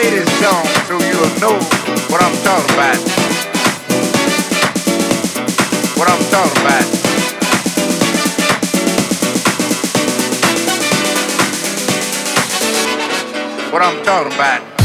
play this song so you'll know what I'm talking about. What I'm talking about. What I'm talking about.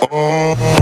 We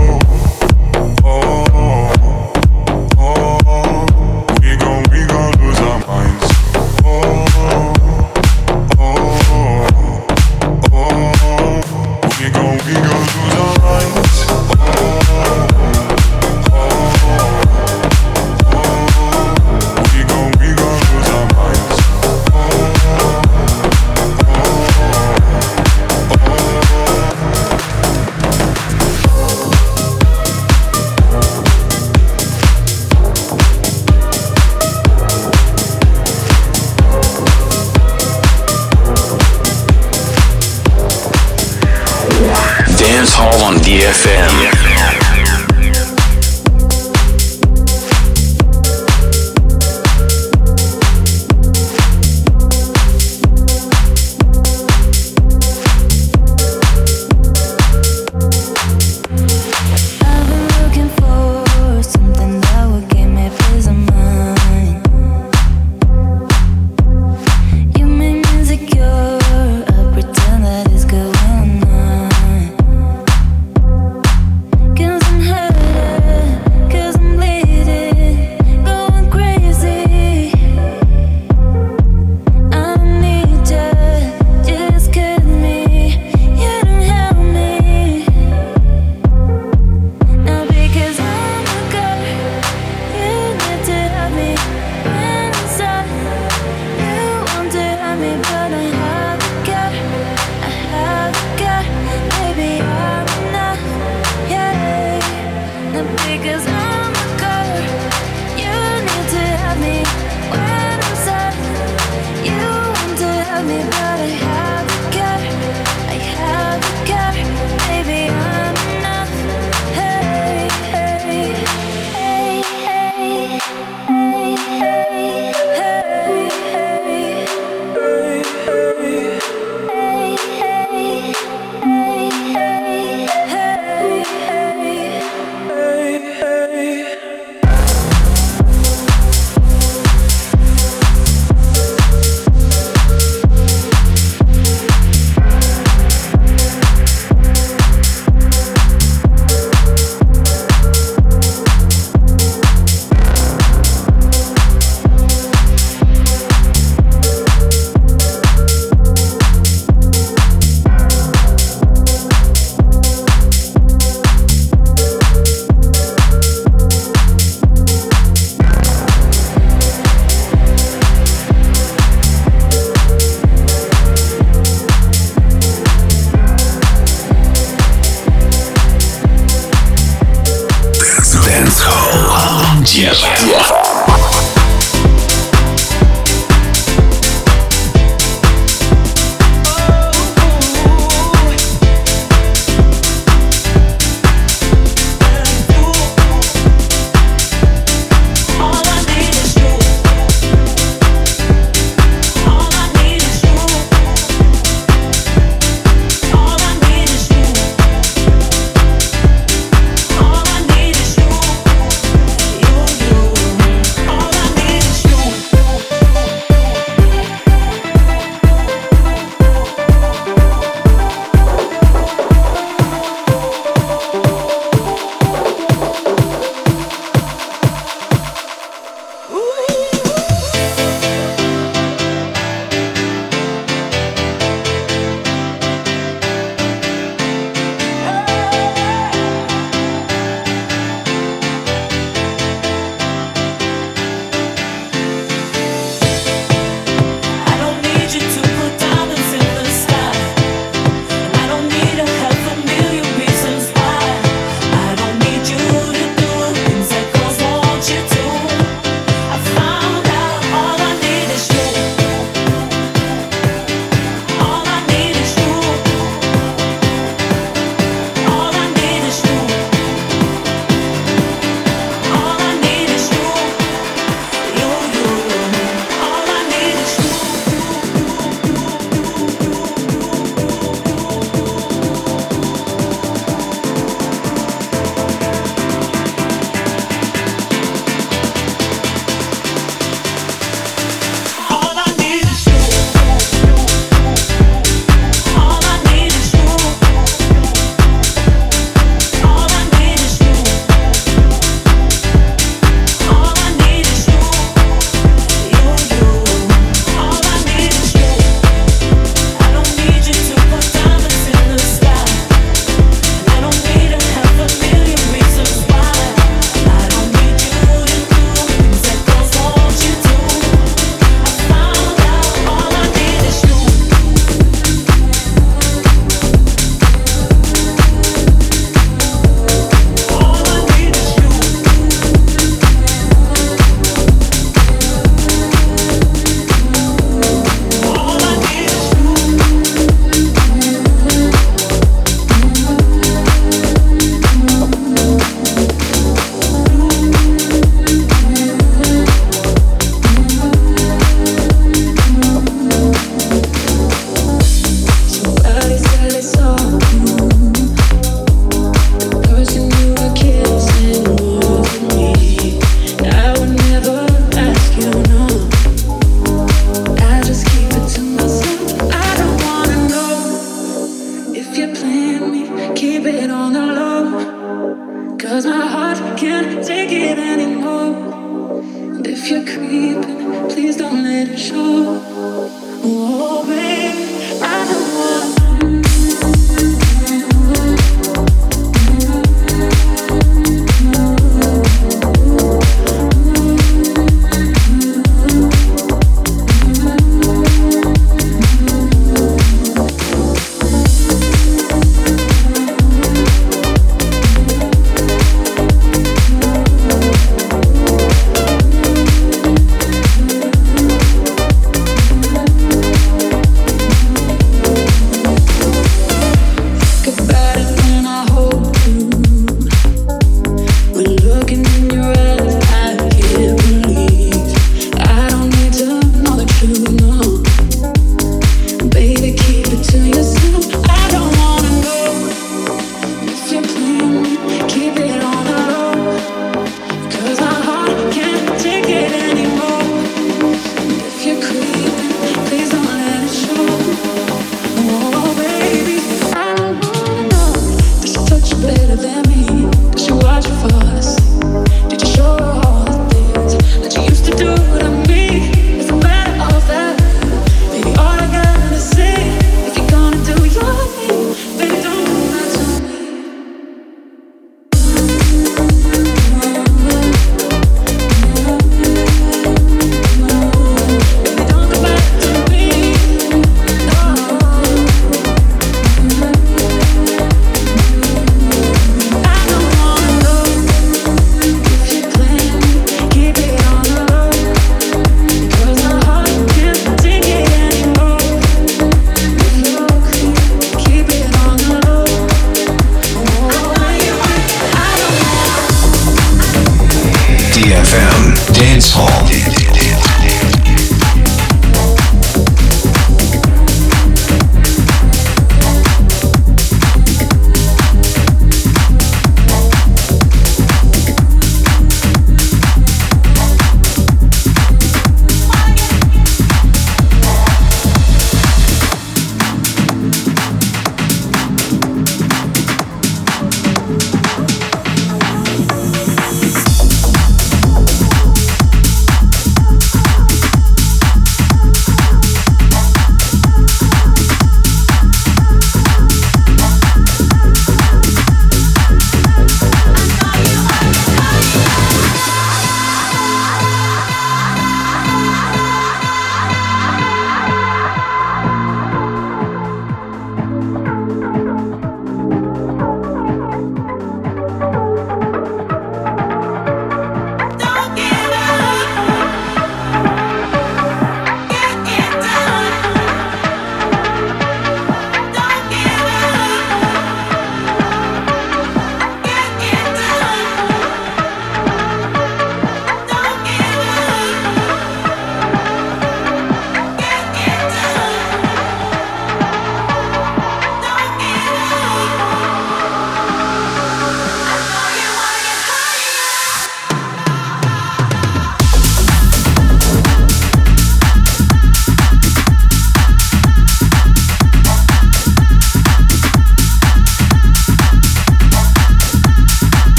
do